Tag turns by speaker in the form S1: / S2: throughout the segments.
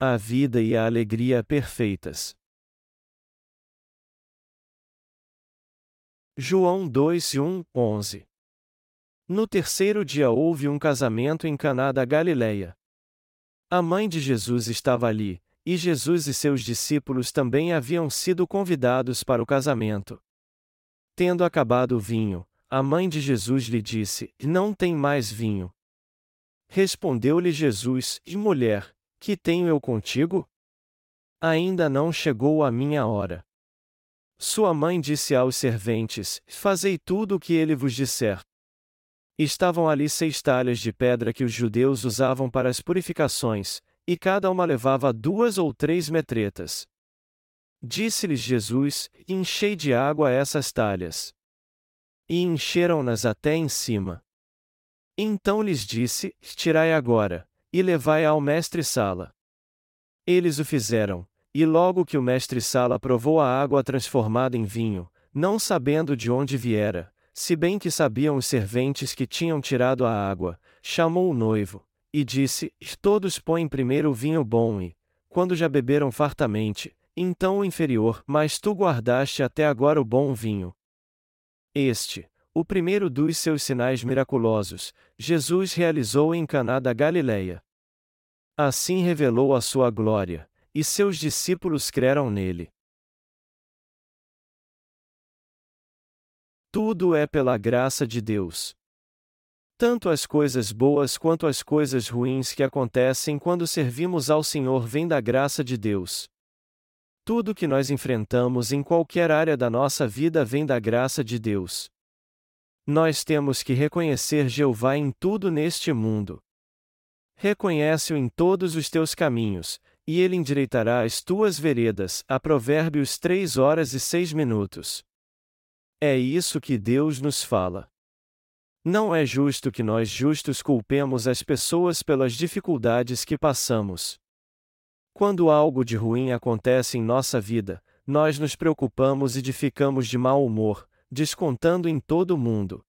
S1: A vida e a alegria perfeitas. João 2 1, 11 No terceiro dia houve um casamento em Caná da Galileia. A mãe de Jesus estava ali, e Jesus e seus discípulos também haviam sido convidados para o casamento. Tendo acabado o vinho, a mãe de Jesus lhe disse: Não tem mais vinho. Respondeu-lhe Jesus: Mulher, que tenho eu contigo? Ainda não chegou a minha hora. Sua mãe disse aos serventes: Fazei tudo o que ele vos disser. Estavam ali seis talhas de pedra que os judeus usavam para as purificações, e cada uma levava duas ou três metretas. Disse-lhes Jesus: Enchei de água essas talhas. E encheram-nas até em cima. Então lhes disse: Tirai agora, e levai ao mestre-sala. Eles o fizeram, e logo que o mestre-sala provou a água transformada em vinho, não sabendo de onde viera, se bem que sabiam os serventes que tinham tirado a água, chamou o noivo, e disse: Todos põem primeiro o vinho bom e, quando já beberam fartamente, então o inferior, mas tu guardaste até agora o bom vinho. Este, o primeiro dos seus sinais miraculosos, Jesus realizou em Caná da Galileia. Assim revelou a sua glória, e seus discípulos creram nele. Tudo é pela graça de Deus. Tanto as coisas boas quanto as coisas ruins que acontecem quando servimos ao Senhor vêm da graça de Deus. Tudo que nós enfrentamos em qualquer área da nossa vida vem da graça de Deus. Nós temos que reconhecer Jeová em tudo neste mundo. Reconhece-o em todos os teus caminhos, e ele endireitará as tuas veredas. A Provérbios 3 horas e 6 minutos. É isso que Deus nos fala. Não é justo que nós justos culpemos as pessoas pelas dificuldades que passamos. Quando algo de ruim acontece em nossa vida, nós nos preocupamos e ficamos de mau humor, descontando em todo mundo.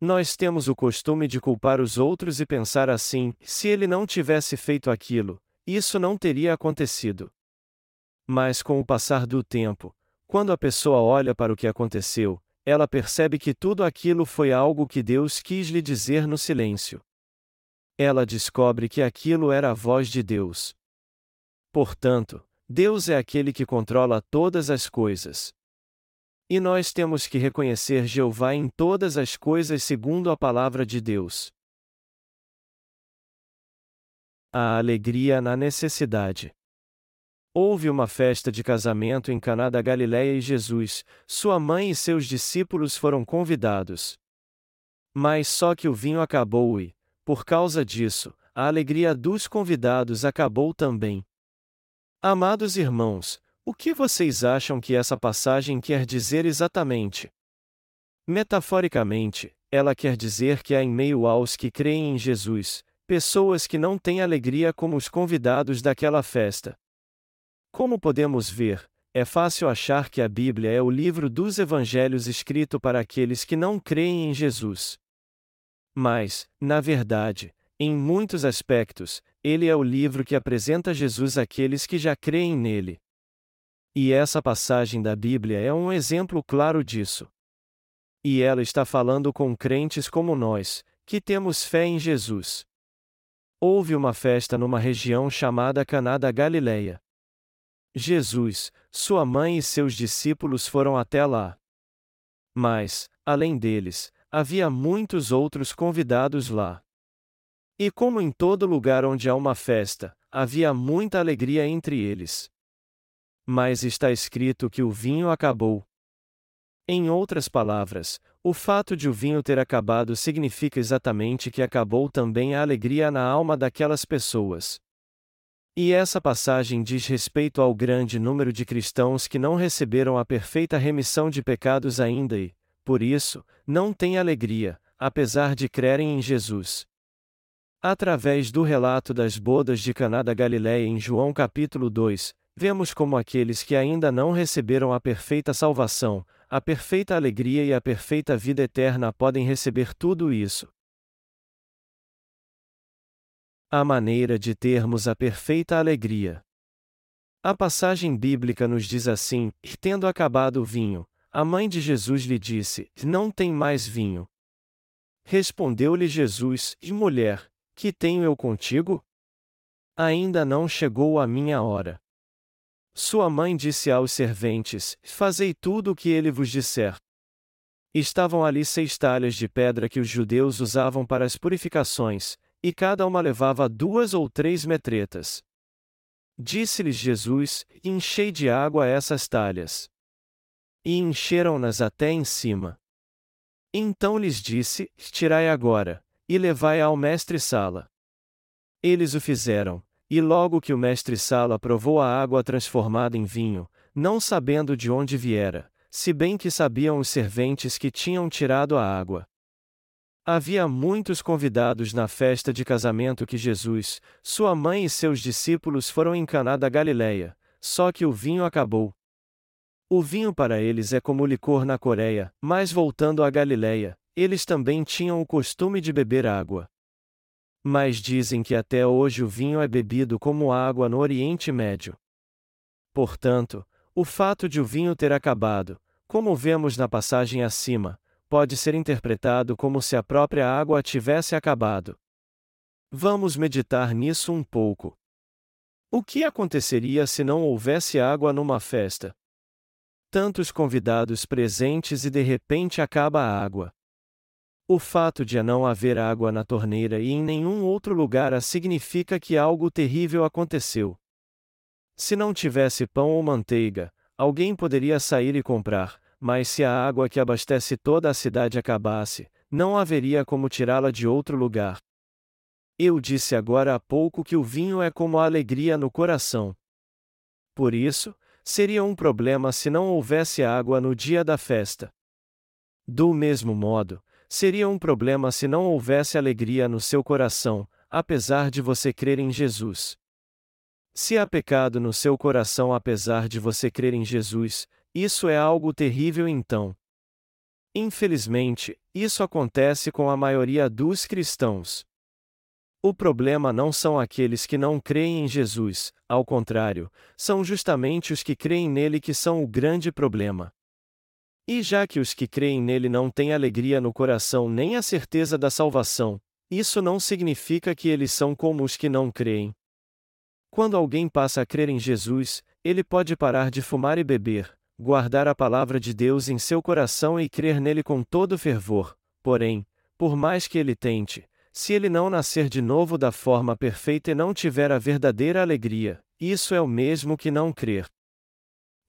S1: Nós temos o costume de culpar os outros e pensar assim: se ele não tivesse feito aquilo, isso não teria acontecido. Mas com o passar do tempo, quando a pessoa olha para o que aconteceu, ela percebe que tudo aquilo foi algo que Deus quis lhe dizer no silêncio. Ela descobre que aquilo era a voz de Deus. Portanto, Deus é aquele que controla todas as coisas. E nós temos que reconhecer Jeová em todas as coisas segundo a palavra de Deus. A alegria na necessidade. Houve uma festa de casamento em Caná da Galiléia e Jesus, sua mãe e seus discípulos foram convidados. Mas só que o vinho acabou e, por causa disso, a alegria dos convidados acabou também. Amados irmãos, o que vocês acham que essa passagem quer dizer exatamente? Metaforicamente, ela quer dizer que há em meio aos que creem em Jesus, pessoas que não têm alegria como os convidados daquela festa. Como podemos ver, é fácil achar que a Bíblia é o livro dos evangelhos escrito para aqueles que não creem em Jesus. Mas, na verdade, em muitos aspectos, ele é o livro que apresenta Jesus àqueles que já creem nele. E essa passagem da Bíblia é um exemplo claro disso. E ela está falando com crentes como nós, que temos fé em Jesus. Houve uma festa numa região chamada Caná da Galileia. Jesus, sua mãe e seus discípulos foram até lá. Mas, além deles, havia muitos outros convidados lá. E como em todo lugar onde há uma festa, havia muita alegria entre eles. Mas está escrito que o vinho acabou. Em outras palavras, o fato de o vinho ter acabado significa exatamente que acabou também a alegria na alma daquelas pessoas. E essa passagem diz respeito ao grande número de cristãos que não receberam a perfeita remissão de pecados ainda e, por isso, não têm alegria, apesar de crerem em Jesus. Através do relato das bodas de Caná da Galiléia em João capítulo 2, vemos como aqueles que ainda não receberam a perfeita salvação, a perfeita alegria e a perfeita vida eterna podem receber tudo isso. A maneira de termos a perfeita alegria. A passagem bíblica nos diz assim: tendo acabado o vinho, a mãe de Jesus lhe disse: Não tem mais vinho. Respondeu-lhe Jesus: E mulher, que tenho eu contigo? Ainda não chegou a minha hora. Sua mãe disse aos serventes: Fazei tudo o que ele vos disser. Estavam ali seis talhas de pedra que os judeus usavam para as purificações, e cada uma levava duas ou três metretas. Disse-lhes Jesus: Enchei de água essas talhas. E encheram-nas até em cima. Então lhes disse: Tirai agora, e levai ao mestre-sala. Eles o fizeram, e logo que o mestre-sala provou a água transformada em vinho, não sabendo de onde viera, se bem que sabiam os serventes que tinham tirado a água. Havia muitos convidados na festa de casamento que Jesus, sua mãe e seus discípulos foram em Caná da Galileia, só que o vinho acabou. O vinho para eles é como licor na Coreia, mas voltando à Galileia, eles também tinham o costume de beber água. Mas dizem que até hoje o vinho é bebido como água no Oriente Médio. Portanto, o fato de o vinho ter acabado, como vemos na passagem acima, pode ser interpretado como se a própria água tivesse acabado. Vamos meditar nisso um pouco. O que aconteceria se não houvesse água numa festa? Tantos convidados presentes e de repente acaba a água. O fato de não haver água na torneira e em nenhum outro lugar significa que algo terrível aconteceu. Se não tivesse pão ou manteiga, alguém poderia sair e comprar, mas se a água que abastece toda a cidade acabasse, não haveria como tirá-la de outro lugar. Eu disse agora há pouco que o vinho é como a alegria no coração. Por isso, seria um problema se não houvesse água no dia da festa. Do mesmo modo, seria um problema se não houvesse alegria no seu coração, apesar de você crer em Jesus. Se há pecado no seu coração apesar de você crer em Jesus, isso é algo terrível então. Infelizmente, isso acontece com a maioria dos cristãos. O problema não são aqueles que não creem em Jesus, ao contrário, são justamente os que creem nele que são o grande problema. E já que os que creem nele não têm alegria no coração nem a certeza da salvação, isso não significa que eles são como os que não creem. Quando alguém passa a crer em Jesus, ele pode parar de fumar e beber, guardar a palavra de Deus em seu coração e crer nele com todo fervor, porém, por mais que ele tente, se ele não nascer de novo da forma perfeita e não tiver a verdadeira alegria, isso é o mesmo que não crer.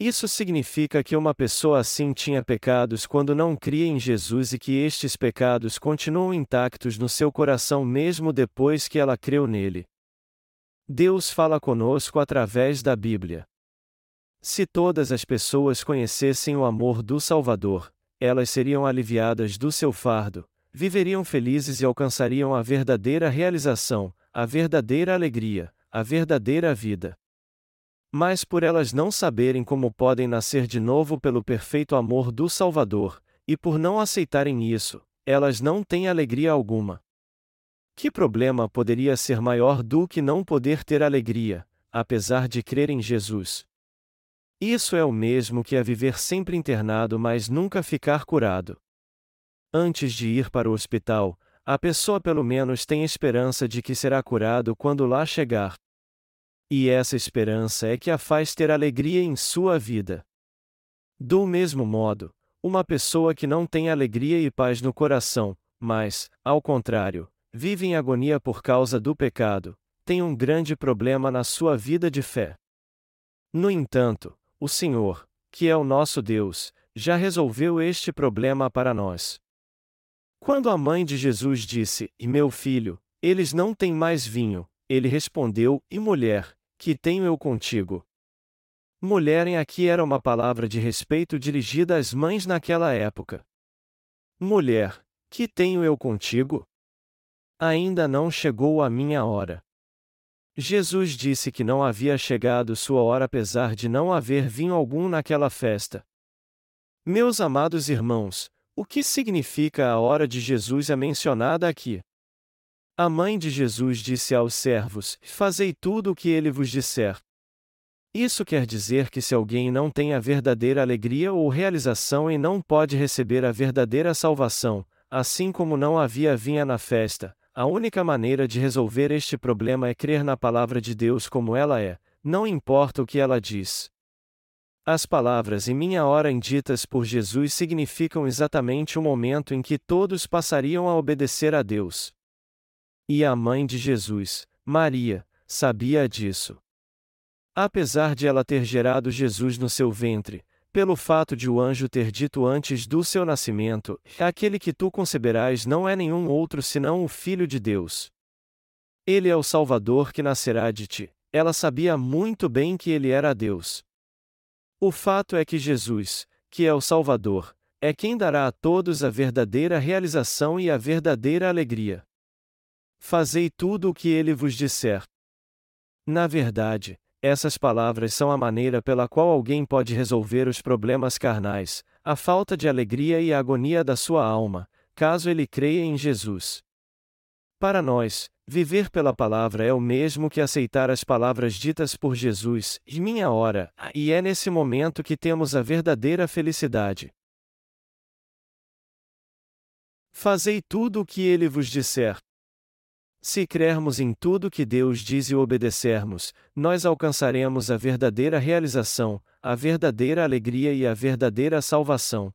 S1: Isso significa que uma pessoa assim tinha pecados quando não cria em Jesus e que estes pecados continuam intactos no seu coração mesmo depois que ela creu nele. Deus fala conosco através da Bíblia. Se todas as pessoas conhecessem o amor do Salvador, elas seriam aliviadas do seu fardo, viveriam felizes e alcançariam a verdadeira realização, a verdadeira alegria, a verdadeira vida. Mas por elas não saberem como podem nascer de novo pelo perfeito amor do Salvador, e por não aceitarem isso, elas não têm alegria alguma. Que problema poderia ser maior do que não poder ter alegria, apesar de crer em Jesus? Isso é o mesmo que a viver sempre internado mas nunca ficar curado. Antes de ir para o hospital, a pessoa pelo menos tem esperança de que será curado quando lá chegar. E essa esperança é que a faz ter alegria em sua vida. Do mesmo modo, uma pessoa que não tem alegria e paz no coração, mas, ao contrário, vive em agonia por causa do pecado, tem um grande problema na sua vida de fé. No entanto, o Senhor, que é o nosso Deus, já resolveu este problema para nós. Quando a mãe de Jesus disse: E meu filho, eles não têm mais vinho, ele respondeu: E mulher, que tenho eu contigo? Mulher em aqui era uma palavra de respeito dirigida às mães naquela época. Mulher, que tenho eu contigo? Ainda não chegou a minha hora. Jesus disse que não havia chegado sua hora apesar de não haver vinho algum naquela festa. Meus amados irmãos, o que significa a hora de Jesus é mencionada aqui? A mãe de Jesus disse aos servos: Fazei tudo o que ele vos disser. Isso quer dizer que se alguém não tem a verdadeira alegria ou realização e não pode receber a verdadeira salvação, assim como não havia vinha na festa, a única maneira de resolver este problema é crer na palavra de Deus como ela é, não importa o que ela diz. As palavras em minha hora inditas por Jesus significam exatamente o momento em que todos passariam a obedecer a Deus. E a mãe de Jesus, Maria, sabia disso. Apesar de ela ter gerado Jesus no seu ventre, pelo fato de o anjo ter dito antes do seu nascimento: Aquele que tu conceberás não é nenhum outro senão o Filho de Deus. Ele é o Salvador que nascerá de ti. Ela sabia muito bem que ele era Deus. O fato é que Jesus, que é o Salvador, é quem dará a todos a verdadeira realização e a verdadeira alegria. Fazei tudo o que ele vos disser. Na verdade, essas palavras são a maneira pela qual alguém pode resolver os problemas carnais, a falta de alegria e a agonia da sua alma, caso ele creia em Jesus. Para nós, viver pela palavra é o mesmo que aceitar as palavras ditas por Jesus, e minha hora, e é nesse momento que temos a verdadeira felicidade. Fazei tudo o que ele vos disser. Se crermos em tudo que Deus diz e obedecermos, nós alcançaremos a verdadeira realização, a verdadeira alegria e a verdadeira salvação.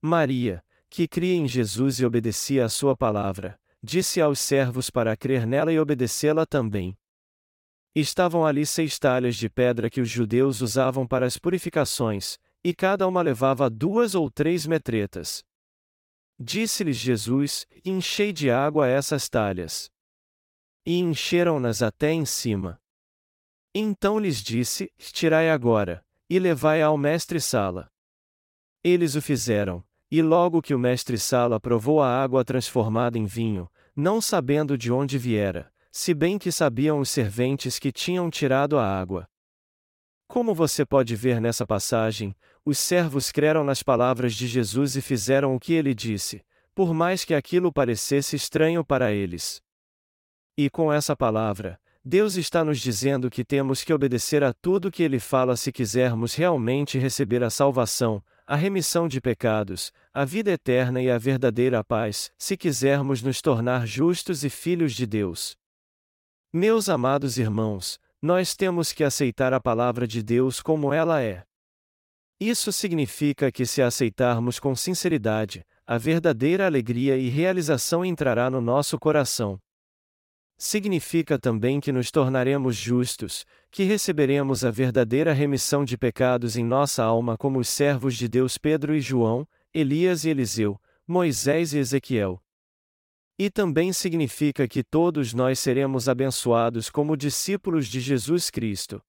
S1: Maria, que cria em Jesus e obedecia a sua palavra, disse aos servos para crer nela e obedecê-la também. Estavam ali seis talhas de pedra que os judeus usavam para as purificações, e cada uma levava duas ou três metretas. Disse-lhes Jesus: Enchei de água essas talhas. E encheram-nas até em cima. Então lhes disse: Tirai agora, e levai ao mestre-sala. Eles o fizeram, e logo que o mestre-sala provou a água transformada em vinho, não sabendo de onde viera, se bem que sabiam os serventes que tinham tirado a água. Como você pode ver nessa passagem, os servos creram nas palavras de Jesus e fizeram o que ele disse, por mais que aquilo parecesse estranho para eles. E com essa palavra, Deus está nos dizendo que temos que obedecer a tudo que ele fala se quisermos realmente receber a salvação, a remissão de pecados, a vida eterna e a verdadeira paz, se quisermos nos tornar justos e filhos de Deus. Meus amados irmãos, nós temos que aceitar a palavra de Deus como ela é. Isso significa que, se aceitarmos com sinceridade, a verdadeira alegria e realização entrará no nosso coração. Significa também que nos tornaremos justos, que receberemos a verdadeira remissão de pecados em nossa alma, como os servos de Deus Pedro e João, Elias e Eliseu, Moisés e Ezequiel. E também significa que todos nós seremos abençoados como discípulos de Jesus Cristo.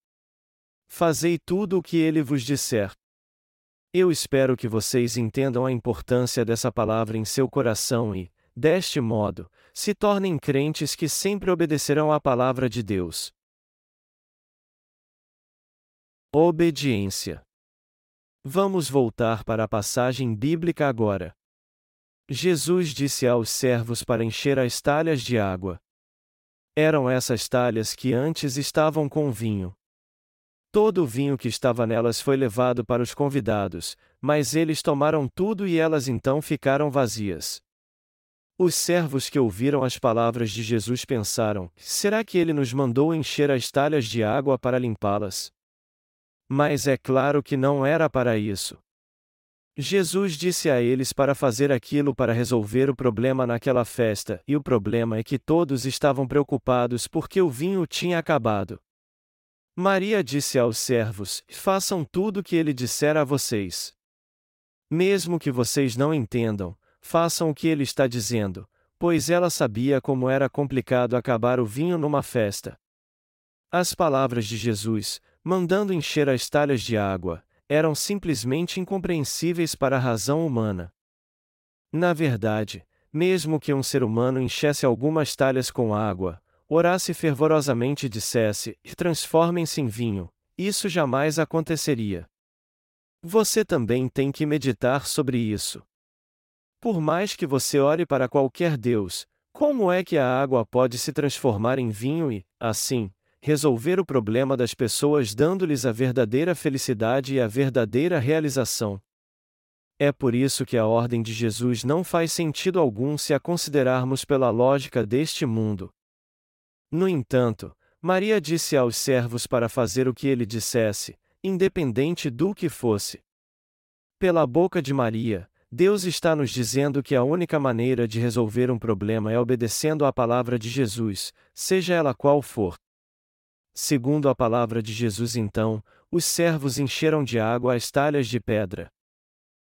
S1: Fazei tudo o que ele vos disser. Eu espero que vocês entendam a importância dessa palavra em seu coração e, deste modo, se tornem crentes que sempre obedecerão à palavra de Deus. Obediência. Vamos voltar para a passagem bíblica agora. Jesus disse aos servos para encher as talhas de água. Eram essas talhas que antes estavam com vinho. Todo o vinho que estava nelas foi levado para os convidados, mas eles tomaram tudo e elas então ficaram vazias. Os servos que ouviram as palavras de Jesus pensaram: será que ele nos mandou encher as talhas de água para limpá-las? Mas é claro que não era para isso. Jesus disse a eles para fazer aquilo para resolver o problema naquela festa, e o problema é que todos estavam preocupados porque o vinho tinha acabado. Maria disse aos servos: Façam tudo o que ele disser a vocês. Mesmo que vocês não entendam, façam o que ele está dizendo, pois ela sabia como era complicado acabar o vinho numa festa. As palavras de Jesus, mandando encher as talhas de água, eram simplesmente incompreensíveis para a razão humana. Na verdade, mesmo que um ser humano enchesse algumas talhas com água, orasse fervorosamente e dissesse: transformem-se em vinho, isso jamais aconteceria. Você também tem que meditar sobre isso. Por mais que você ore para qualquer Deus, Como é que a água pode se transformar em vinho e, assim, resolver o problema das pessoas dando-lhes a verdadeira felicidade e a verdadeira realização? É por isso que a ordem de Jesus não faz sentido algum se a considerarmos pela lógica deste mundo. No entanto, Maria disse aos servos para fazer o que ele dissesse, independente do que fosse. Pela boca de Maria, Deus está nos dizendo que a única maneira de resolver um problema é obedecendo à palavra de Jesus, seja ela qual for. Segundo a palavra de Jesus, então, os servos encheram de água as talhas de pedra.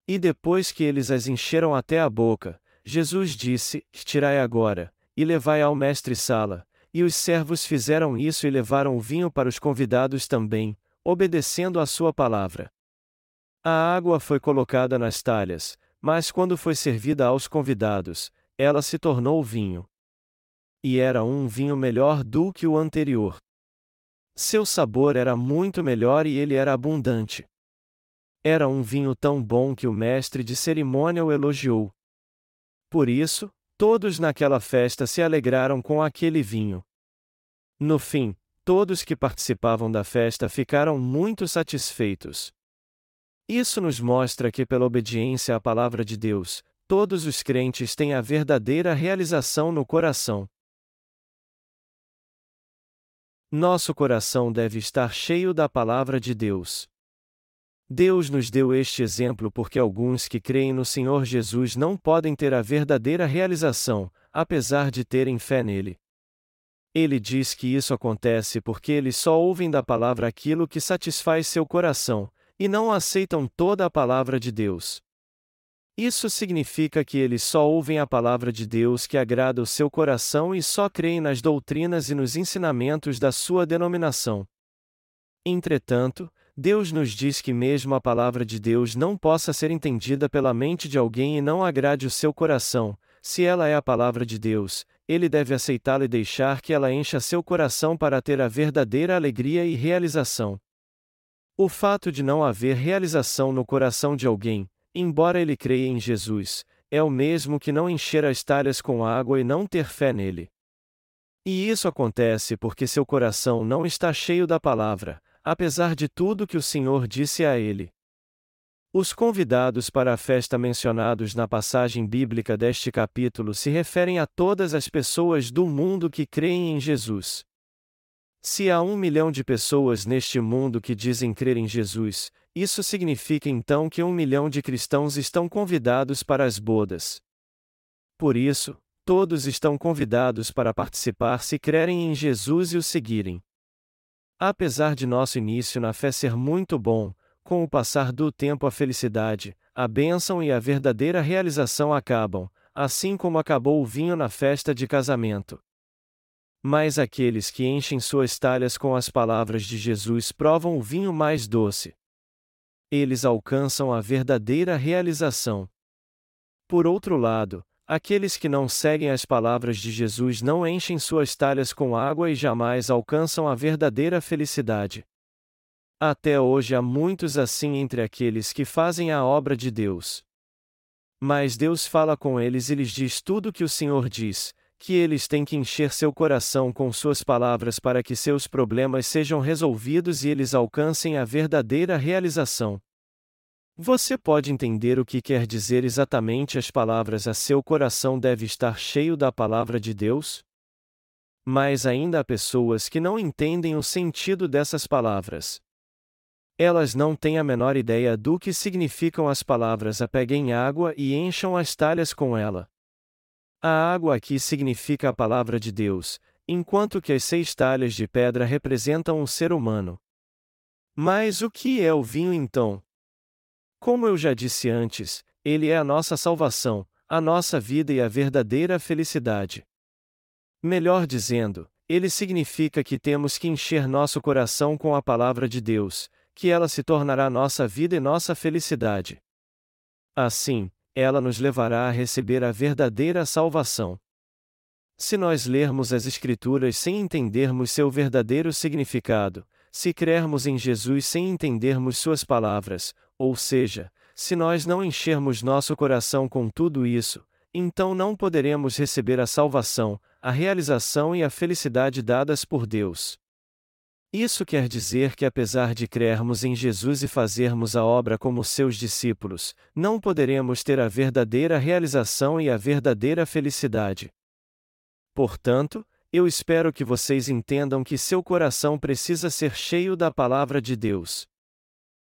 S1: E depois que eles as encheram até a boca, Jesus disse: Tirai agora, e levai ao mestre-sala. E os servos fizeram isso e levaram o vinho para os convidados também, obedecendo à sua palavra. A água foi colocada nas talhas, mas quando foi servida aos convidados, ela se tornou vinho. E era um vinho melhor do que o anterior. Seu sabor era muito melhor e ele era abundante. Era um vinho tão bom que o mestre de cerimônia o elogiou. Por isso, todos naquela festa se alegraram com aquele vinho. No fim, todos que participavam da festa ficaram muito satisfeitos. Isso nos mostra que, pela obediência à palavra de Deus, todos os crentes têm a verdadeira realização no coração. Nosso coração deve estar cheio da palavra de Deus. Deus nos deu este exemplo porque alguns que creem no Senhor Jesus não podem ter a verdadeira realização, apesar de terem fé nele. Ele diz que isso acontece porque eles só ouvem da palavra aquilo que satisfaz seu coração, e não aceitam toda a palavra de Deus. Isso significa que eles só ouvem a palavra de Deus que agrada o seu coração e só creem nas doutrinas e nos ensinamentos da sua denominação. Entretanto, Deus nos diz que mesmo a palavra de Deus não possa ser entendida pela mente de alguém e não agrade o seu coração, se ela é a palavra de Deus, ele deve aceitá-la e deixar que ela encha seu coração para ter a verdadeira alegria e realização. O fato de não haver realização no coração de alguém, embora ele creia em Jesus, é o mesmo que não encher as talhas com água e não ter fé nele. E isso acontece porque seu coração não está cheio da palavra, apesar de tudo que o Senhor disse a ele. Os convidados para a festa mencionados na passagem bíblica deste capítulo se referem a todas as pessoas do mundo que creem em Jesus. Se há um milhão de pessoas neste mundo que dizem crer em Jesus, isso significa então que um milhão de cristãos estão convidados para as bodas. Por isso, todos estão convidados para participar se crerem em Jesus e o seguirem. Apesar de nosso início na fé ser muito bom, com o passar do tempo a felicidade, a bênção e a verdadeira realização acabam, assim como acabou o vinho na festa de casamento. Mas aqueles que enchem suas talhas com as palavras de Jesus provam o vinho mais doce. Eles alcançam a verdadeira realização. Por outro lado, aqueles que não seguem as palavras de Jesus não enchem suas talhas com água e jamais alcançam a verdadeira felicidade. Até hoje há muitos assim entre aqueles que fazem a obra de Deus. Mas Deus fala com eles e lhes diz tudo o que o Senhor diz, que eles têm que encher seu coração com suas palavras para que seus problemas sejam resolvidos e eles alcancem a verdadeira realização. Você pode entender o que quer dizer exatamente as palavras a seu coração deve estar cheio da palavra de Deus? Mas ainda há pessoas que não entendem o sentido dessas palavras. Elas não têm a menor ideia do que significam as palavras apeguem água e encham as talhas com ela. A água aqui significa a palavra de Deus, enquanto que as seis talhas de pedra representam o ser humano. Mas o que é o vinho então? Como eu já disse antes, ele é a nossa salvação, a nossa vida e a verdadeira felicidade. Melhor dizendo, ele significa que temos que encher nosso coração com a palavra de Deus, que ela se tornará nossa vida e nossa felicidade. Assim, ela nos levará a receber a verdadeira salvação. Se nós lermos as Escrituras sem entendermos seu verdadeiro significado, se crermos em Jesus sem entendermos suas palavras, ou seja, se nós não enchermos nosso coração com tudo isso, então não poderemos receber a salvação, a realização e a felicidade dadas por Deus. Isso quer dizer que, apesar de crermos em Jesus e fazermos a obra como seus discípulos, não poderemos ter a verdadeira realização e a verdadeira felicidade. Portanto, eu espero que vocês entendam que seu coração precisa ser cheio da palavra de Deus.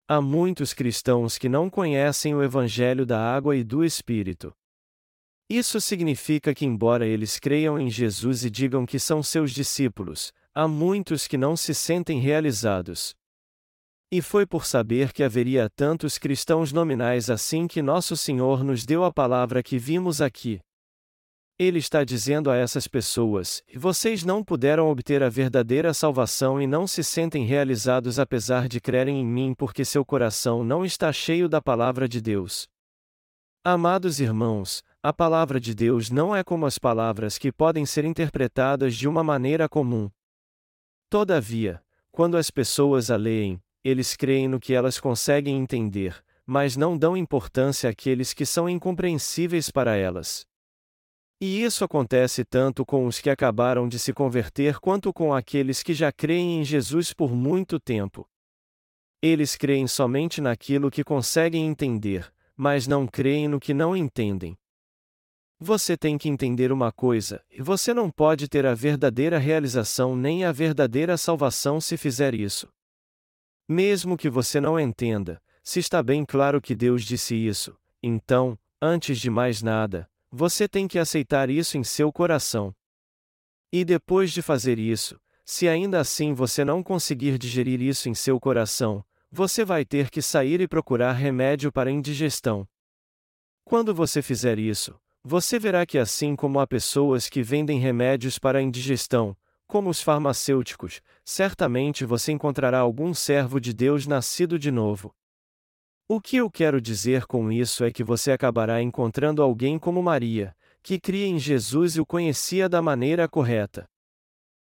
S1: Há muitos cristãos que não conhecem o Evangelho da água e do Espírito. Isso significa que, embora eles creiam em Jesus e digam que são seus discípulos, há muitos que não se sentem realizados. E foi por saber que haveria tantos cristãos nominais assim que Nosso Senhor nos deu a palavra que vimos aqui. Ele está dizendo a essas pessoas: vocês não puderam obter a verdadeira salvação e não se sentem realizados apesar de crerem em mim porque seu coração não está cheio da palavra de Deus. Amados irmãos, a palavra de Deus não é como as palavras que podem ser interpretadas de uma maneira comum. Todavia, quando as pessoas a leem, eles creem no que elas conseguem entender, mas não dão importância àqueles que são incompreensíveis para elas. E isso acontece tanto com os que acabaram de se converter quanto com aqueles que já creem em Jesus por muito tempo. Eles creem somente naquilo que conseguem entender, mas não creem no que não entendem. Você tem que entender uma coisa, e você não pode ter a verdadeira realização nem a verdadeira salvação se fizer isso. Mesmo que você não entenda, se está bem claro que Deus disse isso, então, antes de mais nada, você tem que aceitar isso em seu coração. E depois de fazer isso, se ainda assim você não conseguir digerir isso em seu coração, você vai ter que sair e procurar remédio para indigestão. Quando você fizer isso, você verá que assim como há pessoas que vendem remédios para a indigestão, como os farmacêuticos, certamente você encontrará algum servo de Deus nascido de novo. O que eu quero dizer com isso é que você acabará encontrando alguém como Maria, que cria em Jesus e o conhecia da maneira correta.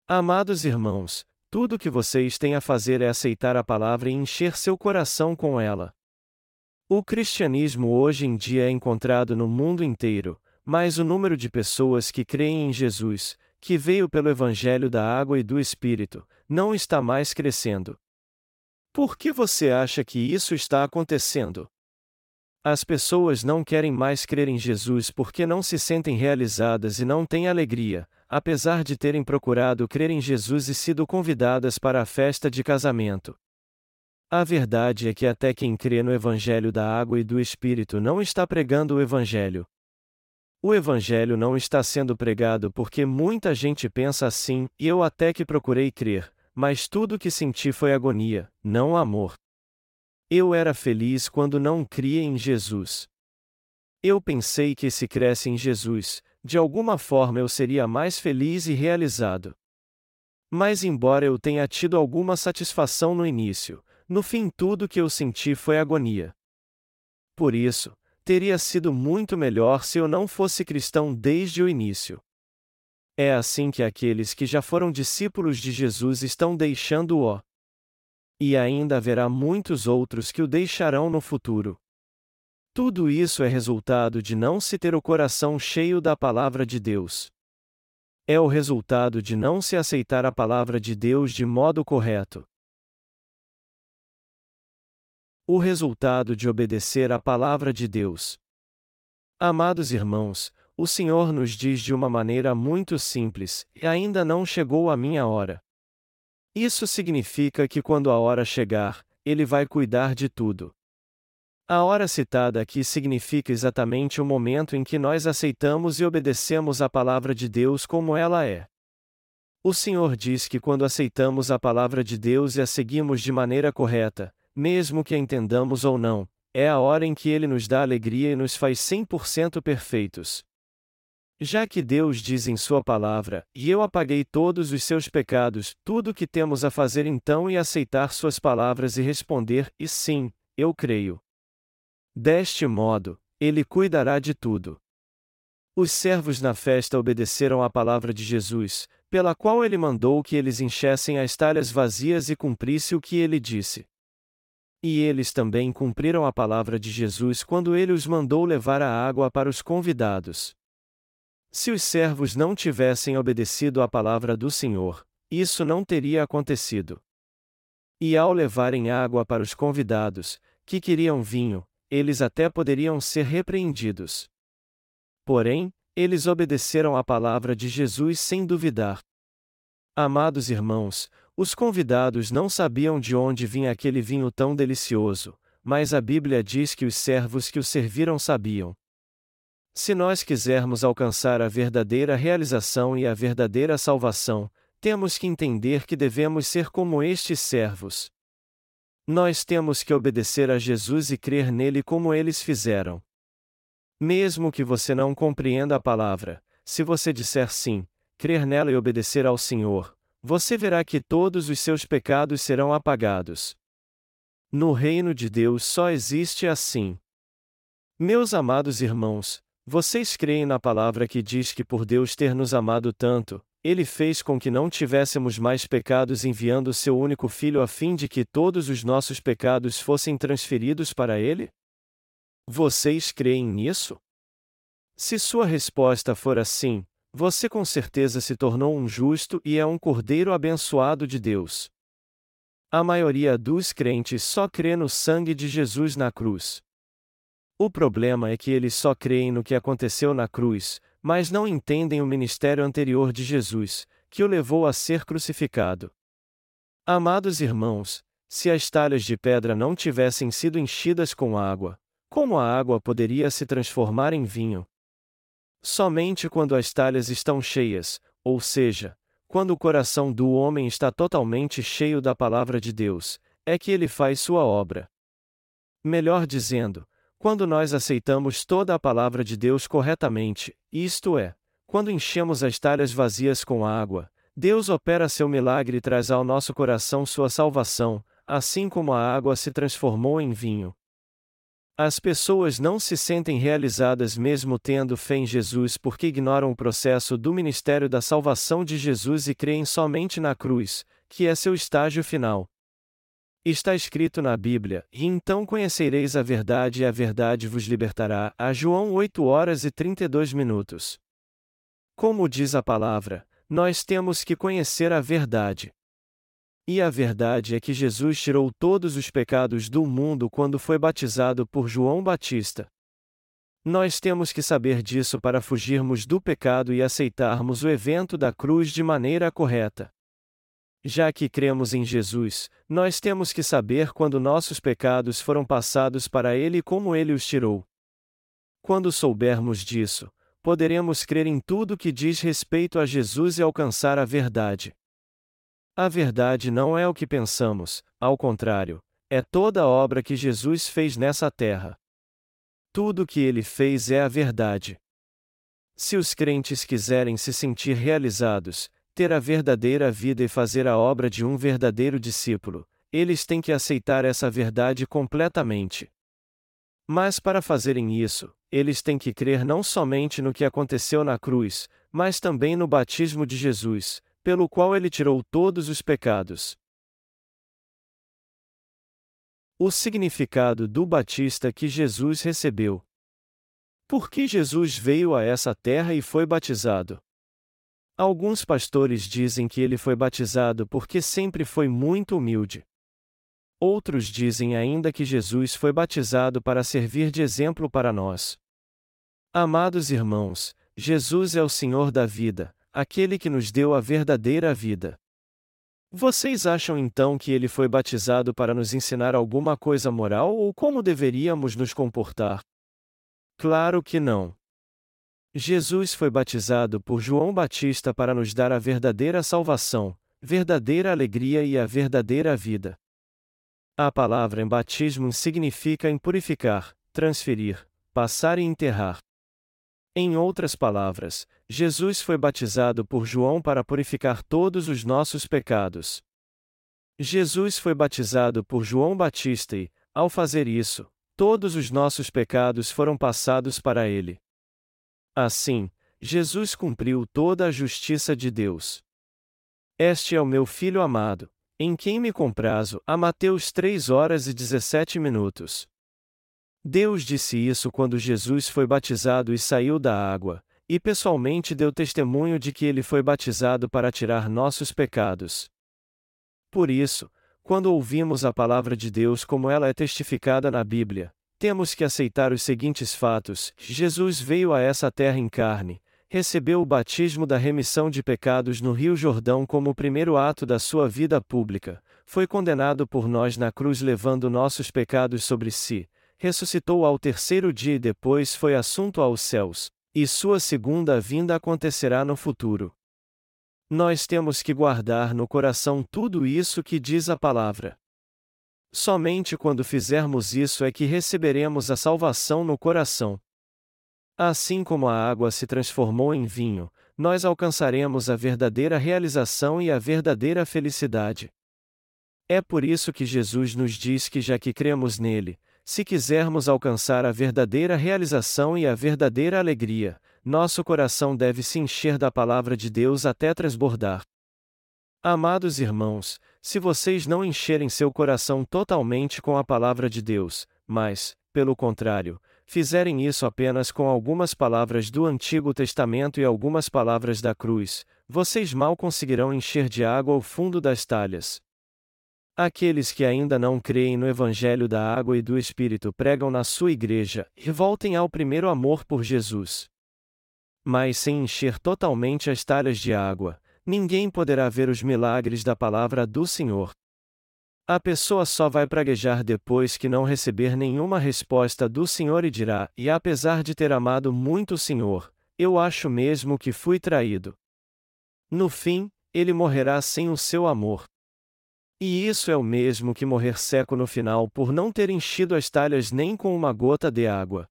S1: Amados irmãos, tudo o que vocês têm a fazer é aceitar a palavra e encher seu coração com ela. O cristianismo hoje em dia é encontrado no mundo inteiro, mas o número de pessoas que creem em Jesus, que veio pelo Evangelho da Água e do Espírito, não está mais crescendo. Por que você acha que isso está acontecendo? As pessoas não querem mais crer em Jesus porque não se sentem realizadas e não têm alegria, apesar de terem procurado crer em Jesus e sido convidadas para a festa de casamento. A verdade é que até quem crê no Evangelho da Água e do Espírito não está pregando o Evangelho. O Evangelho não está sendo pregado porque muita gente pensa assim, e eu até que procurei crer, mas tudo que senti foi agonia, não amor. Eu era feliz quando não cria em Jesus. Eu pensei que se cresce em Jesus, de alguma forma eu seria mais feliz e realizado. Mas, embora eu tenha tido alguma satisfação no início, no fim tudo que eu senti foi agonia. Por isso, teria sido muito melhor se eu não fosse cristão desde o início. É assim que aqueles que já foram discípulos de Jesus estão deixando-o. E ainda haverá muitos outros que o deixarão no futuro. Tudo isso é resultado de não se ter o coração cheio da palavra de Deus. É o resultado de não se aceitar a palavra de Deus de modo correto. O resultado de obedecer à palavra de Deus. Amados irmãos, o Senhor nos diz de uma maneira muito simples: e ainda não chegou a minha hora. Isso significa que quando a hora chegar, Ele vai cuidar de tudo. A hora citada aqui significa exatamente o momento em que nós aceitamos e obedecemos a palavra de Deus como ela é. O Senhor diz que quando aceitamos a palavra de Deus e a seguimos de maneira correta, mesmo que a entendamos ou não, é a hora em que Ele nos dá alegria e nos faz 100% perfeitos. Já que Deus diz em Sua palavra: E eu apaguei todos os seus pecados, tudo o que temos a fazer então é aceitar Suas palavras e responder: E sim, eu creio. Deste modo, Ele cuidará de tudo. Os servos na festa obedeceram à palavra de Jesus, pela qual ele mandou que eles enchessem as talhas vazias e cumprisse o que ele disse. E eles também cumpriram a palavra de Jesus quando ele os mandou levar a água para os convidados. Se os servos não tivessem obedecido à palavra do Senhor, isso não teria acontecido. E ao levarem água para os convidados, que queriam vinho, eles até poderiam ser repreendidos. Porém, eles obedeceram à palavra de Jesus sem duvidar. Amados irmãos, os convidados não sabiam de onde vinha aquele vinho tão delicioso, mas a Bíblia diz que os servos que o serviram sabiam. Se nós quisermos alcançar a verdadeira realização e a verdadeira salvação, temos que entender que devemos ser como estes servos. Nós temos que obedecer a Jesus e crer nele como eles fizeram. Mesmo que você não compreenda a palavra, se você disser sim, crer nela e obedecer ao Senhor, você verá que todos os seus pecados serão apagados. No reino de Deus só existe assim. Meus amados irmãos, vocês creem na palavra que diz que por Deus ter nos amado tanto, ele fez com que não tivéssemos mais pecados enviando seu único filho a fim de que todos os nossos pecados fossem transferidos para ele? Vocês creem nisso? Se sua resposta for assim, você com certeza se tornou um justo e é um cordeiro abençoado de Deus. A maioria dos crentes só crê no sangue de Jesus na cruz. O problema é que eles só creem no que aconteceu na cruz, mas não entendem o ministério anterior de Jesus, que o levou a ser crucificado. Amados irmãos, se as talhas de pedra não tivessem sido enchidas com água, como a água poderia se transformar em vinho? Somente quando as talhas estão cheias, ou seja, quando o coração do homem está totalmente cheio da palavra de Deus, é que ele faz sua obra. Melhor dizendo, quando nós aceitamos toda a palavra de Deus corretamente, isto é, quando enchemos as talhas vazias com água, Deus opera seu milagre e traz ao nosso coração sua salvação, assim como a água se transformou em vinho. As pessoas não se sentem realizadas mesmo tendo fé em Jesus porque ignoram o processo do ministério da salvação de Jesus e creem somente na cruz, que é seu estágio final. Está escrito na Bíblia: E então conhecereis a verdade e a verdade vos libertará. A João 8 horas e 32 minutos. Como diz a palavra, nós temos que conhecer a verdade. E a verdade é que Jesus tirou todos os pecados do mundo quando foi batizado por João Batista. Nós temos que saber disso para fugirmos do pecado e aceitarmos o evento da cruz de maneira correta. Já que cremos em Jesus, nós temos que saber quando nossos pecados foram passados para Ele e como Ele os tirou. Quando soubermos disso, poderemos crer em tudo que diz respeito a Jesus e alcançar a verdade. A verdade não é o que pensamos, ao contrário, é toda a obra que Jesus fez nessa terra. Tudo o que ele fez é a verdade. Se os crentes quiserem se sentir realizados, ter a verdadeira vida e fazer a obra de um verdadeiro discípulo, eles têm que aceitar essa verdade completamente. Mas para fazerem isso, eles têm que crer não somente no que aconteceu na cruz, mas também no batismo de Jesus, pelo qual ele tirou todos os pecados. O significado do batista que Jesus recebeu. Por que Jesus veio a essa terra e foi batizado? Alguns pastores dizem que ele foi batizado porque sempre foi muito humilde. Outros dizem ainda que Jesus foi batizado para servir de exemplo para nós. Amados irmãos, Jesus é o Senhor da vida, aquele que nos deu a verdadeira vida. Vocês acham então que ele foi batizado para nos ensinar alguma coisa moral ou como deveríamos nos comportar? Claro que não. Jesus foi batizado por João Batista para nos dar a verdadeira salvação, verdadeira alegria e a verdadeira vida. A palavra em batismo significa impurificar, transferir, passar e enterrar. Em outras palavras, Jesus foi batizado por João para purificar todos os nossos pecados. Jesus foi batizado por João Batista e, ao fazer isso, todos os nossos pecados foram passados para ele. Assim, Jesus cumpriu toda a justiça de Deus. Este é o meu filho amado, em quem me comprazo, a Mateus 3 horas e 17 minutos. Deus disse isso quando Jesus foi batizado e saiu da água, e pessoalmente deu testemunho de que ele foi batizado para tirar nossos pecados. Por isso, quando ouvimos a palavra de Deus como ela é testificada na Bíblia, temos que aceitar os seguintes fatos: Jesus veio a essa terra em carne, recebeu o batismo da remissão de pecados no Rio Jordão como o primeiro ato da sua vida pública, foi condenado por nós na cruz levando nossos pecados sobre si, ressuscitou ao terceiro dia e depois foi assunto aos céus, e sua segunda vinda acontecerá no futuro. Nós temos que guardar no coração tudo isso que diz a palavra. Somente quando fizermos isso é que receberemos a salvação no coração. Assim como a água se transformou em vinho, nós alcançaremos a verdadeira realização e a verdadeira felicidade. É por isso que Jesus nos diz que, já que cremos nele, se quisermos alcançar a verdadeira realização e a verdadeira alegria, nosso coração deve se encher da palavra de Deus até transbordar. Amados irmãos, se vocês não encherem seu coração totalmente com a palavra de Deus, mas, pelo contrário, fizerem isso apenas com algumas palavras do Antigo Testamento e algumas palavras da cruz, vocês mal conseguirão encher de água o fundo das talhas. Aqueles que ainda não creem no Evangelho da Água e do Espírito pregam na sua igreja, e voltem ao primeiro amor por Jesus. Mas sem encher totalmente as talhas de água, ninguém poderá ver os milagres da palavra do Senhor. A pessoa só vai praguejar depois que não receber nenhuma resposta do Senhor e dirá: E apesar de ter amado muito o Senhor, eu acho mesmo que fui traído. No fim, ele morrerá sem o seu amor. E isso é o mesmo que morrer seco no final por não ter enchido as talhas nem com uma gota de água.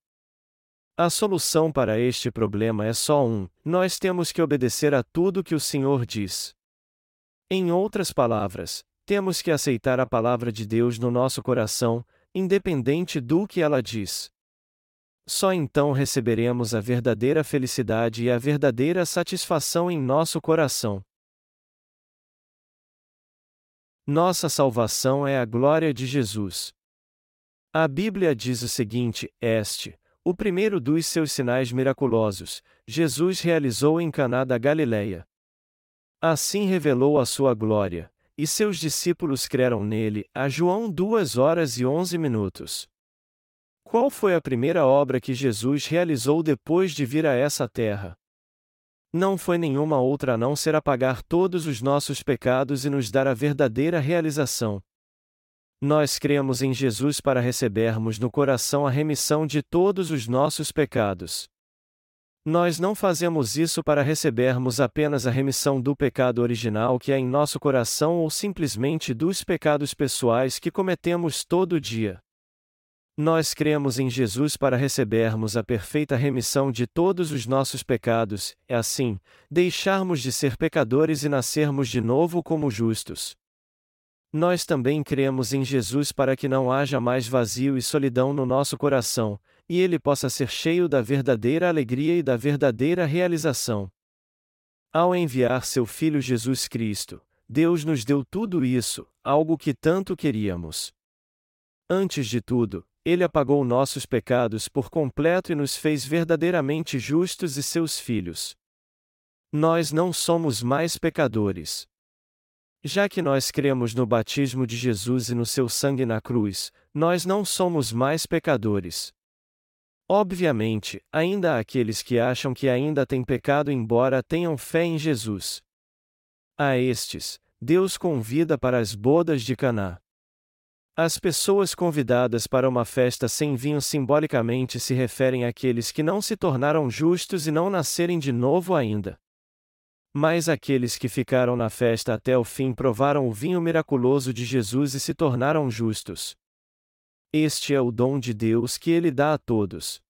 S1: A solução para este problema é só um: nós temos que obedecer a tudo que o Senhor diz. Em outras palavras, temos que aceitar a palavra de Deus no nosso coração, independente do que ela diz. Só então receberemos a verdadeira felicidade e a verdadeira satisfação em nosso coração. Nossa salvação é a glória de Jesus. A Bíblia diz o seguinte: Este, o primeiro dos seus sinais miraculosos, Jesus realizou em Caná da Galileia. Assim revelou a sua glória, e seus discípulos creram nele. A João 2 horas e 11 minutos. Qual foi a primeira obra que Jesus realizou depois de vir a essa terra? Não foi nenhuma outra a não ser apagar todos os nossos pecados e nos dar a verdadeira realização. Nós cremos em Jesus para recebermos no coração a remissão de todos os nossos pecados. Nós não fazemos isso para recebermos apenas a remissão do pecado original que há em nosso coração ou simplesmente dos pecados pessoais que cometemos todo dia. Nós cremos em Jesus para recebermos a perfeita remissão de todos os nossos pecados, é assim, deixarmos de ser pecadores e nascermos de novo como justos. Nós também cremos em Jesus para que não haja mais vazio e solidão no nosso coração, e ele possa ser cheio da verdadeira alegria e da verdadeira realização. Ao enviar seu Filho Jesus Cristo, Deus nos deu tudo isso, algo que tanto queríamos. Antes de tudo, ele apagou nossos pecados por completo e nos fez verdadeiramente justos e seus filhos. Nós não somos mais pecadores. Já que nós cremos no batismo de Jesus e no seu sangue na cruz, nós não somos mais pecadores. Obviamente, ainda há aqueles que acham que ainda têm pecado embora tenham fé em Jesus. A estes, Deus convida para as bodas de Caná. As pessoas convidadas para uma festa sem vinho simbolicamente se referem àqueles que não se tornaram justos e não nascerem de novo ainda. Mas aqueles que ficaram na festa até o fim provaram o vinho miraculoso de Jesus e se tornaram justos. Este é o dom de Deus que ele dá a todos.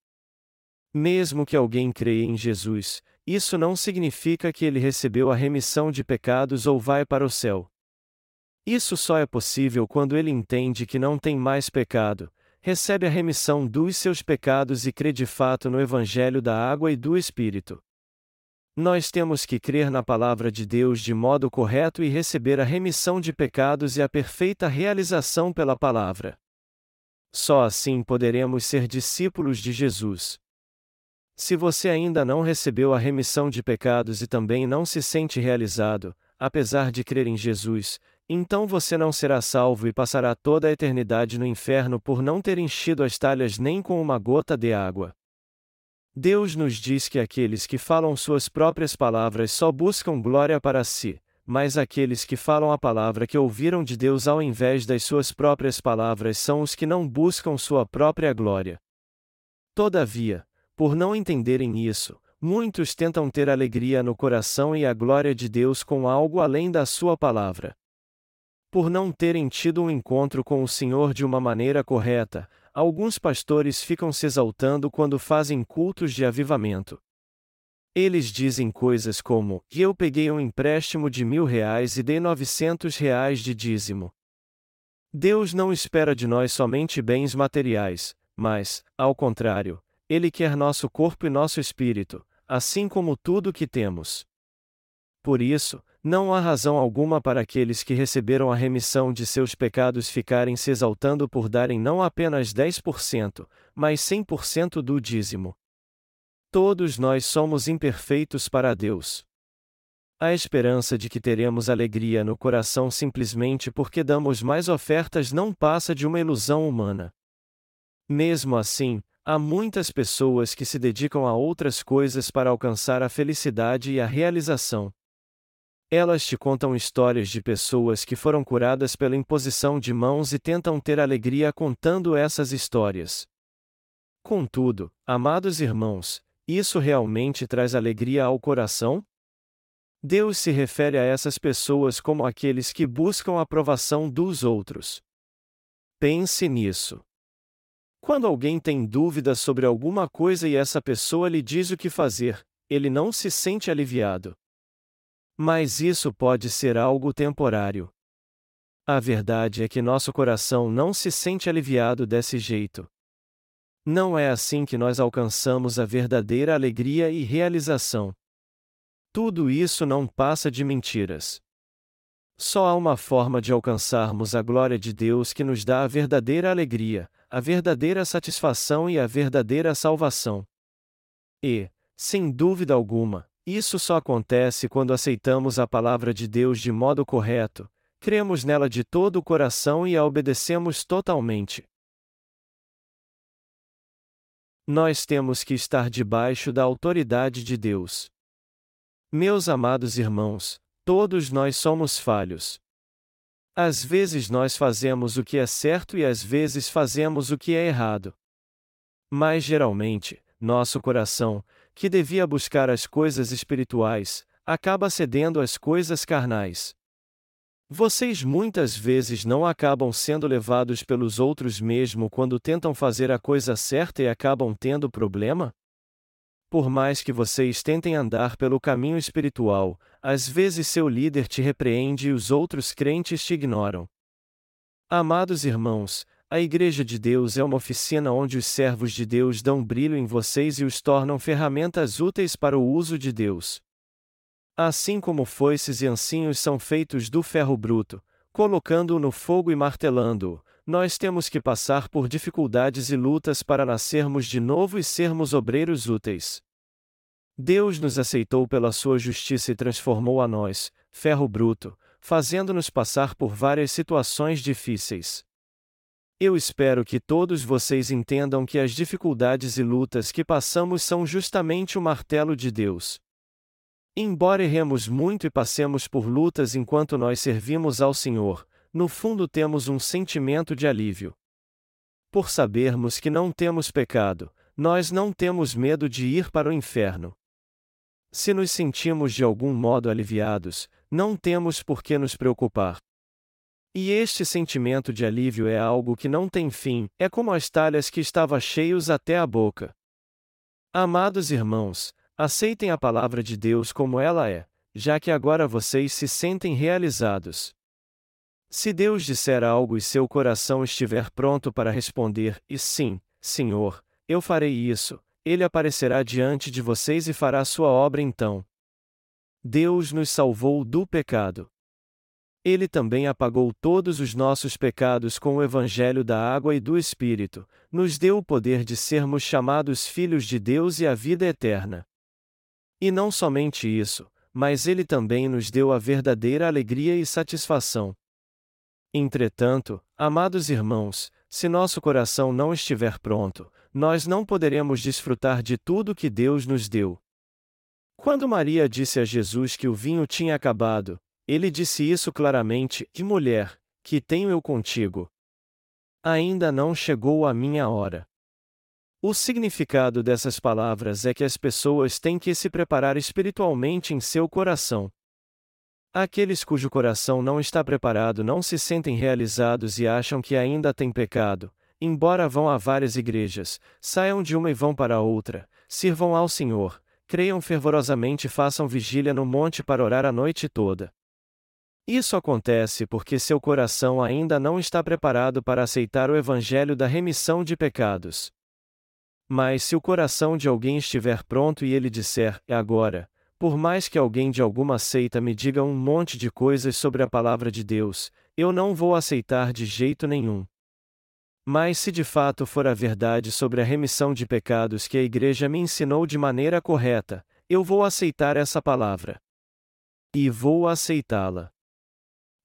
S1: Mesmo que alguém creia em Jesus, isso não significa que ele recebeu a remissão de pecados ou vai para o céu. Isso só é possível quando ele entende que não tem mais pecado, recebe a remissão dos seus pecados e crê de fato no Evangelho da água e do Espírito. Nós temos que crer na palavra de Deus de modo correto e receber a remissão de pecados e a perfeita realização pela palavra. Só assim poderemos ser discípulos de Jesus. Se você ainda não recebeu a remissão de pecados e também não se sente realizado, apesar de crer em Jesus, então você não será salvo e passará toda a eternidade no inferno por não ter enchido as talhas nem com uma gota de água. Deus nos diz que aqueles que falam suas próprias palavras só buscam glória para si, mas aqueles que falam a palavra que ouviram de Deus ao invés das suas próprias palavras são os que não buscam sua própria glória. Todavia, por não entenderem isso, muitos tentam ter alegria no coração e a glória de Deus com algo além da sua palavra. Por não terem tido um encontro com o Senhor de uma maneira correta, Alguns pastores ficam se exaltando quando fazem cultos de avivamento. Eles dizem coisas como: Eu peguei um empréstimo de mil reais e dei novecentos reais de dízimo. Deus não espera de nós somente bens materiais, mas, ao contrário, Ele quer nosso corpo e nosso espírito, assim como tudo o que temos. Por isso, não há razão alguma para aqueles que receberam a remissão de seus pecados ficarem se exaltando por darem não apenas 10%, mas 100% do dízimo. Todos nós somos imperfeitos para Deus. A esperança de que teremos alegria no coração simplesmente porque damos mais ofertas não passa de uma ilusão humana. Mesmo assim, há muitas pessoas que se dedicam a outras coisas para alcançar a felicidade e a realização. Elas te contam histórias de pessoas que foram curadas pela imposição de mãos e tentam ter alegria contando essas histórias. Contudo, amados irmãos, isso realmente traz alegria ao coração? Deus se refere a essas pessoas como aqueles que buscam a aprovação dos outros. Pense nisso. Quando alguém tem dúvidas sobre alguma coisa e essa pessoa lhe diz o que fazer, ele não se sente aliviado. Mas isso pode ser algo temporário. A verdade é que nosso coração não se sente aliviado desse jeito. Não é assim que nós alcançamos a verdadeira alegria e realização. Tudo isso não passa de mentiras. Só há uma forma de alcançarmos a glória de Deus que nos dá a verdadeira alegria, a verdadeira satisfação e a verdadeira salvação. E, sem dúvida alguma, isso só acontece quando aceitamos a palavra de Deus de modo correto, cremos nela de todo o coração e a obedecemos totalmente. Nós temos que estar debaixo da autoridade de Deus. Meus amados irmãos, todos nós somos falhos. Às vezes nós fazemos o que é certo e às vezes fazemos o que é errado. Mas geralmente, nosso coração, que devia buscar as coisas espirituais, acaba cedendo às coisas carnais. Vocês muitas vezes não acabam sendo levados pelos outros mesmo quando tentam fazer a coisa certa e acabam tendo problema? Por mais que vocês tentem andar pelo caminho espiritual, às vezes seu líder te repreende e os outros crentes te ignoram. Amados irmãos, a Igreja de Deus é uma oficina onde os servos de Deus dão brilho em vocês e os tornam ferramentas úteis para o uso de Deus. Assim como foices e ancinhos são feitos do ferro bruto, colocando-o no fogo e martelando-o, nós temos que passar por dificuldades e lutas para nascermos de novo e sermos obreiros úteis. Deus nos aceitou pela sua justiça e transformou a nós, ferro bruto, fazendo-nos passar por várias situações difíceis. Eu espero que todos vocês entendam que as dificuldades e lutas que passamos são justamente o martelo de Deus. Embora erremos muito e passemos por lutas enquanto nós servimos ao Senhor, no fundo temos um sentimento de alívio. Por sabermos que não temos pecado, nós não temos medo de ir para o inferno. Se nos sentimos de algum modo aliviados, não temos por que nos preocupar. E este sentimento de alívio é algo que não tem fim, é como as talhas que estavam cheios até a boca. Amados irmãos, aceitem a palavra de Deus como ela é, já que agora vocês se sentem realizados. Se Deus disser algo e seu coração estiver pronto para responder, e sim, Senhor, eu farei isso, ele aparecerá diante de vocês e fará sua obra então. Deus nos salvou do pecado. Ele também apagou todos os nossos pecados com o Evangelho da água e do Espírito, nos deu o poder de sermos chamados filhos de Deus e a vida eterna. E não somente isso, mas Ele também nos deu a verdadeira alegria e satisfação. Entretanto, amados irmãos, se nosso coração não estiver pronto, nós não poderemos desfrutar de tudo que Deus nos deu. Quando Maria disse a Jesus que o vinho tinha acabado, ele disse isso claramente: Que mulher, que tenho eu contigo? Ainda não chegou a minha hora. O significado dessas palavras é que as pessoas têm que se preparar espiritualmente em seu coração. Aqueles cujo coração não está preparado não se sentem realizados e acham que ainda têm pecado, embora vão a várias igrejas, saiam de uma e vão para outra, sirvam ao Senhor, creiam fervorosamente e façam vigília no monte para orar a noite toda. Isso acontece porque seu coração ainda não está preparado para aceitar o Evangelho da remissão de pecados. Mas se o coração de alguém estiver pronto e ele disser, é agora, por mais que alguém de alguma seita me diga um monte de coisas sobre a palavra de Deus, eu não vou aceitar de jeito nenhum. Mas se de fato for a verdade sobre a remissão de pecados que a Igreja me ensinou de maneira correta, eu vou aceitar essa palavra. E vou aceitá-la.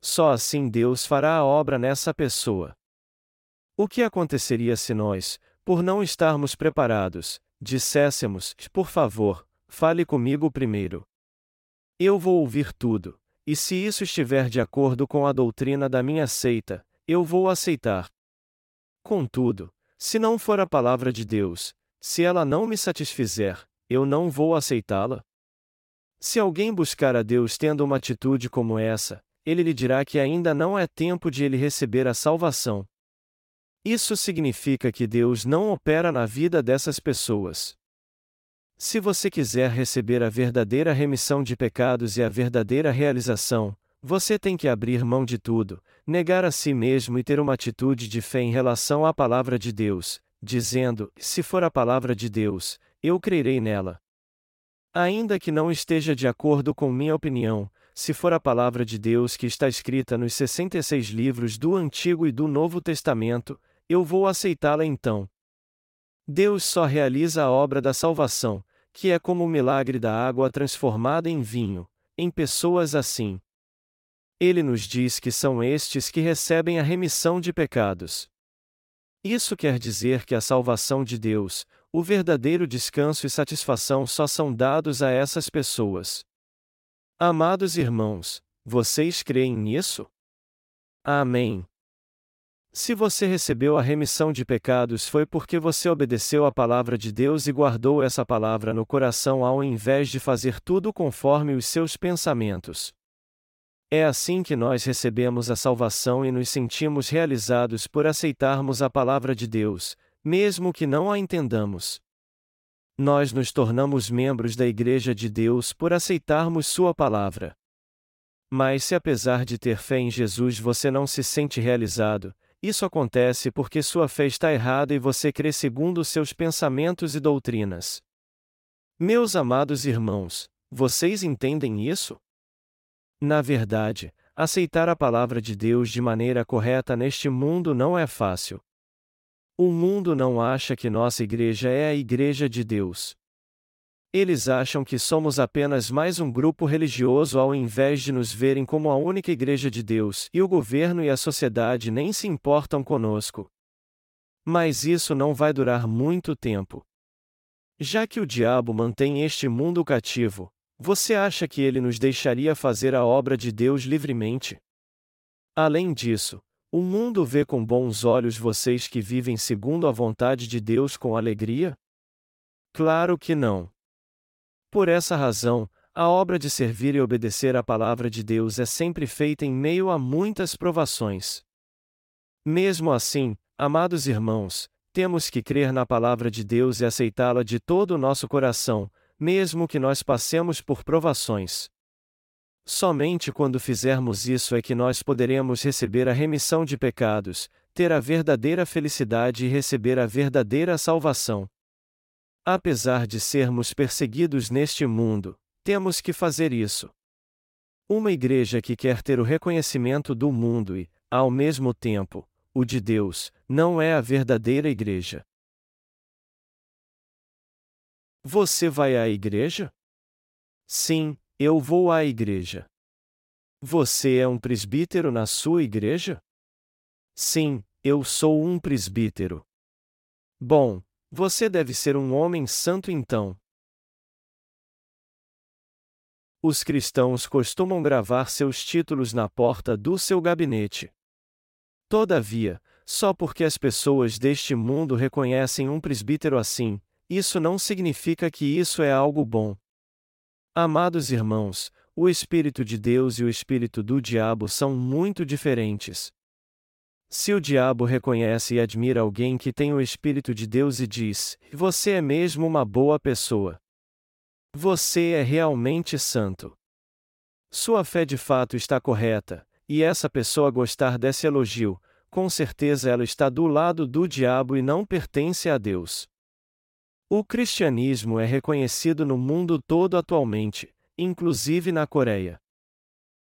S1: Só assim Deus fará a obra nessa pessoa. O que aconteceria se nós, por não estarmos preparados, disséssemos: Por favor, Fale comigo primeiro. Eu vou ouvir tudo, e se isso estiver de acordo com a doutrina da minha seita, eu vou aceitar. Contudo, se não for a palavra de Deus, se ela não me satisfizer, eu não vou aceitá-la. Se alguém buscar a Deus tendo uma atitude como essa, ele lhe dirá que ainda não é tempo de ele receber a salvação. Isso significa que Deus não opera na vida dessas pessoas. Se você quiser receber a verdadeira remissão de pecados e a verdadeira realização, você tem que abrir mão de tudo, negar a si mesmo e ter uma atitude de fé em relação à palavra de Deus, dizendo: se for a palavra de Deus, eu crerei nela. Ainda que não esteja de acordo com minha opinião, se for a palavra de Deus que está escrita nos 66 livros do Antigo e do Novo Testamento, eu vou aceitá-la então. Deus só realiza a obra da salvação, que é como o milagre da água transformada em vinho, em pessoas assim. Ele nos diz que são estes que recebem a remissão de pecados. Isso quer dizer que a salvação de Deus, o verdadeiro descanso e satisfação só são dados a essas pessoas. Amados irmãos, vocês creem nisso? Amém. Se você recebeu a remissão de pecados foi porque você obedeceu à palavra de Deus e guardou essa palavra no coração ao invés de fazer tudo conforme os seus pensamentos. É assim que nós recebemos a salvação e nos sentimos realizados por aceitarmos a palavra de Deus, mesmo que não a entendamos. Nós nos tornamos membros da Igreja de Deus por aceitarmos Sua palavra. Mas se apesar de ter fé em Jesus você não se sente realizado, isso acontece porque sua fé está errada e você crê segundo seus pensamentos e doutrinas. Meus amados irmãos, vocês entendem isso? Na verdade, aceitar a palavra de Deus de maneira correta neste mundo não é fácil. O mundo não acha que nossa igreja é a igreja de Deus. Eles acham que somos apenas mais um grupo religioso ao invés de nos verem como a única Igreja de Deus, e o governo e a sociedade nem se importam conosco. Mas isso não vai durar muito tempo. Já que o diabo mantém este mundo cativo, você acha que ele nos deixaria fazer a obra de Deus livremente? Além disso, o mundo vê com bons olhos vocês que vivem segundo a vontade de Deus com alegria? Claro que não. Por essa razão, a obra de servir e obedecer à palavra de Deus é sempre feita em meio a muitas provações. Mesmo assim, amados irmãos, temos que crer na palavra de Deus e aceitá-la de todo o nosso coração, mesmo que nós passemos por provações. Somente quando fizermos isso é que nós poderemos receber a remissão de pecados, ter a verdadeira felicidade e receber a verdadeira salvação. Apesar de sermos perseguidos neste mundo, temos que fazer isso. Uma igreja que quer ter o reconhecimento do mundo e, ao mesmo tempo, o de Deus, não é a verdadeira igreja. Você vai à igreja? Sim, eu vou à igreja. Você é um presbítero na sua igreja? Sim, eu sou um presbítero. Bom, você deve ser um homem santo então. Os cristãos costumam gravar seus títulos na porta do seu gabinete. Todavia, só porque as pessoas deste mundo reconhecem um presbítero assim, isso não significa que isso é algo bom. Amados irmãos, o Espírito de Deus e o Espírito do diabo são muito diferentes. Se o diabo reconhece e admira alguém que tem o Espírito de Deus e diz: Você é mesmo uma boa pessoa. Você é realmente santo. Sua fé de fato está correta, e essa pessoa gostar desse elogio, com certeza ela está do lado do diabo e não pertence a Deus. O cristianismo é reconhecido no mundo todo atualmente, inclusive na Coreia.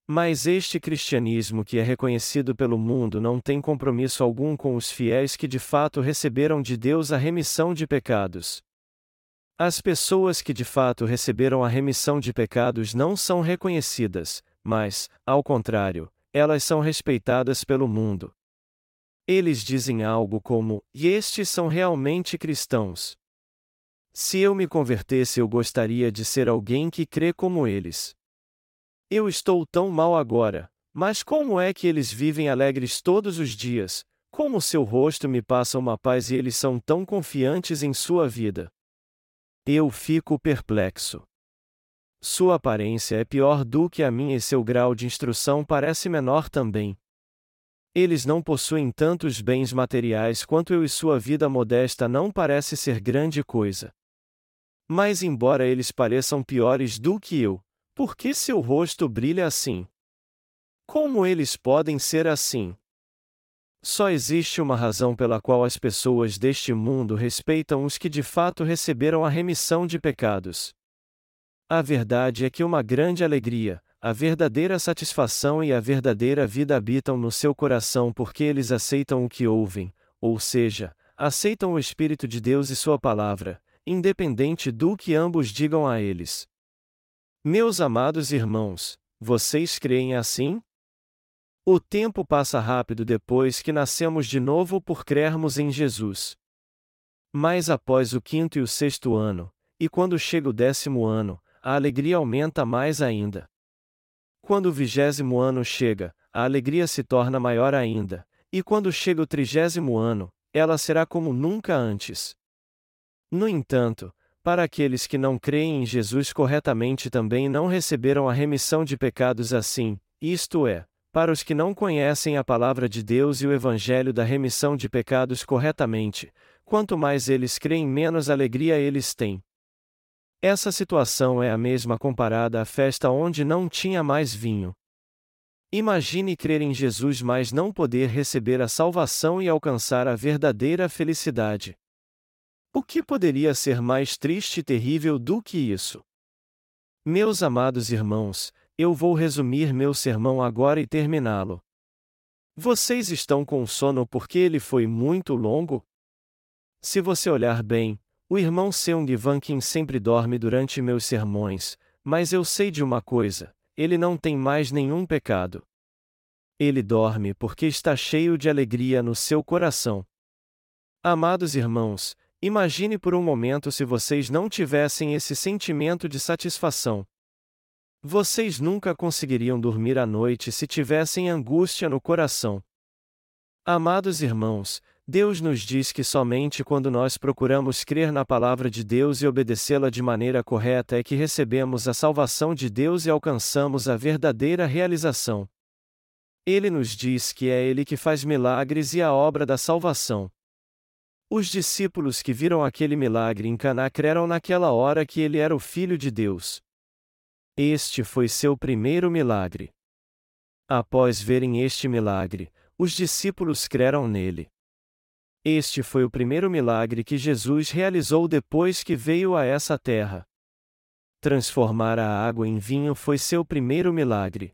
S1: Mas este cristianismo que é reconhecido pelo mundo não tem compromisso algum com os fiéis que de fato receberam de Deus a remissão de pecados. As pessoas que de fato receberam a remissão de pecados não são reconhecidas, mas, ao contrário, elas são respeitadas pelo mundo. Eles dizem algo como: e estes são realmente cristãos. Se eu me convertesse, eu gostaria de ser alguém que crê como eles. Eu estou tão mal agora, mas como é que eles vivem alegres todos os dias? Como seu rosto me passa uma paz e eles são tão confiantes em sua vida? Eu fico perplexo. Sua aparência é pior do que a minha e seu grau de instrução parece menor também. Eles não possuem tantos bens materiais quanto eu e sua vida modesta não parece ser grande coisa. Mas embora eles pareçam piores do que eu, por que seu rosto brilha assim? Como eles podem ser assim? Só existe uma razão pela qual as pessoas deste mundo respeitam os que de fato receberam a remissão de pecados. A verdade é que uma grande alegria, a verdadeira satisfação e a verdadeira vida habitam no seu coração porque eles aceitam o que ouvem, ou seja, aceitam o Espírito de Deus e Sua palavra, independente do que ambos digam a eles. Meus amados irmãos, vocês creem assim? O tempo passa rápido depois que nascemos de novo por crermos em Jesus. Mas após o quinto e o sexto ano, e quando chega o décimo ano, a alegria aumenta mais ainda. Quando o vigésimo ano chega, a alegria se torna maior ainda, e quando chega o trigésimo ano, ela será como nunca antes. No entanto, para aqueles que não creem em Jesus corretamente também não receberam a remissão de pecados assim, isto é, para os que não conhecem a palavra de Deus e o evangelho da remissão de pecados corretamente, quanto mais eles creem, menos alegria eles têm. Essa situação é a mesma comparada à festa onde não tinha mais vinho. Imagine crer em Jesus, mas não poder receber a salvação e alcançar a verdadeira felicidade. O que poderia ser mais triste e terrível do que isso? Meus amados irmãos, eu vou resumir meu sermão agora e terminá-lo. Vocês estão com sono porque ele foi muito longo? Se você olhar bem, o irmão Seung Vankin sempre dorme durante meus sermões, mas eu sei de uma coisa: ele não tem mais nenhum pecado. Ele dorme porque está cheio de alegria no seu coração. Amados irmãos, imagine por um momento se vocês não tivessem esse sentimento de satisfação. Vocês nunca conseguiriam dormir à noite se tivessem angústia no coração. Amados irmãos, Deus nos diz que somente quando nós procuramos crer na palavra de Deus e obedecê-la de maneira correta é que recebemos a salvação de Deus e alcançamos a verdadeira realização. Ele nos diz que é Ele que faz milagres e a obra da salvação. Os discípulos que viram aquele milagre em Caná creram naquela hora que ele era o Filho de Deus. Este foi seu primeiro milagre. Após verem este milagre, os discípulos creram nele. Este foi o primeiro milagre que Jesus realizou depois que veio a essa terra. Transformar a água em vinho foi seu primeiro milagre.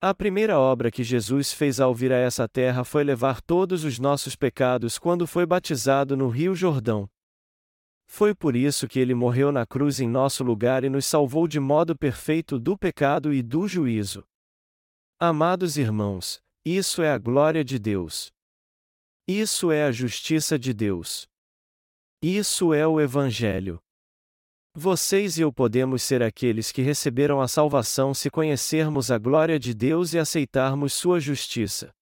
S1: A primeira obra que Jesus fez ao vir a essa terra foi levar todos os nossos pecados quando foi batizado no Rio Jordão. Foi por isso que ele morreu na cruz em nosso lugar e nos salvou de modo perfeito do pecado e do juízo. Amados irmãos, isso é a glória de Deus. Isso é a justiça de Deus. Isso é o Evangelho. Vocês e eu podemos ser aqueles que receberam a salvação se conhecermos a glória de Deus e aceitarmos Sua justiça.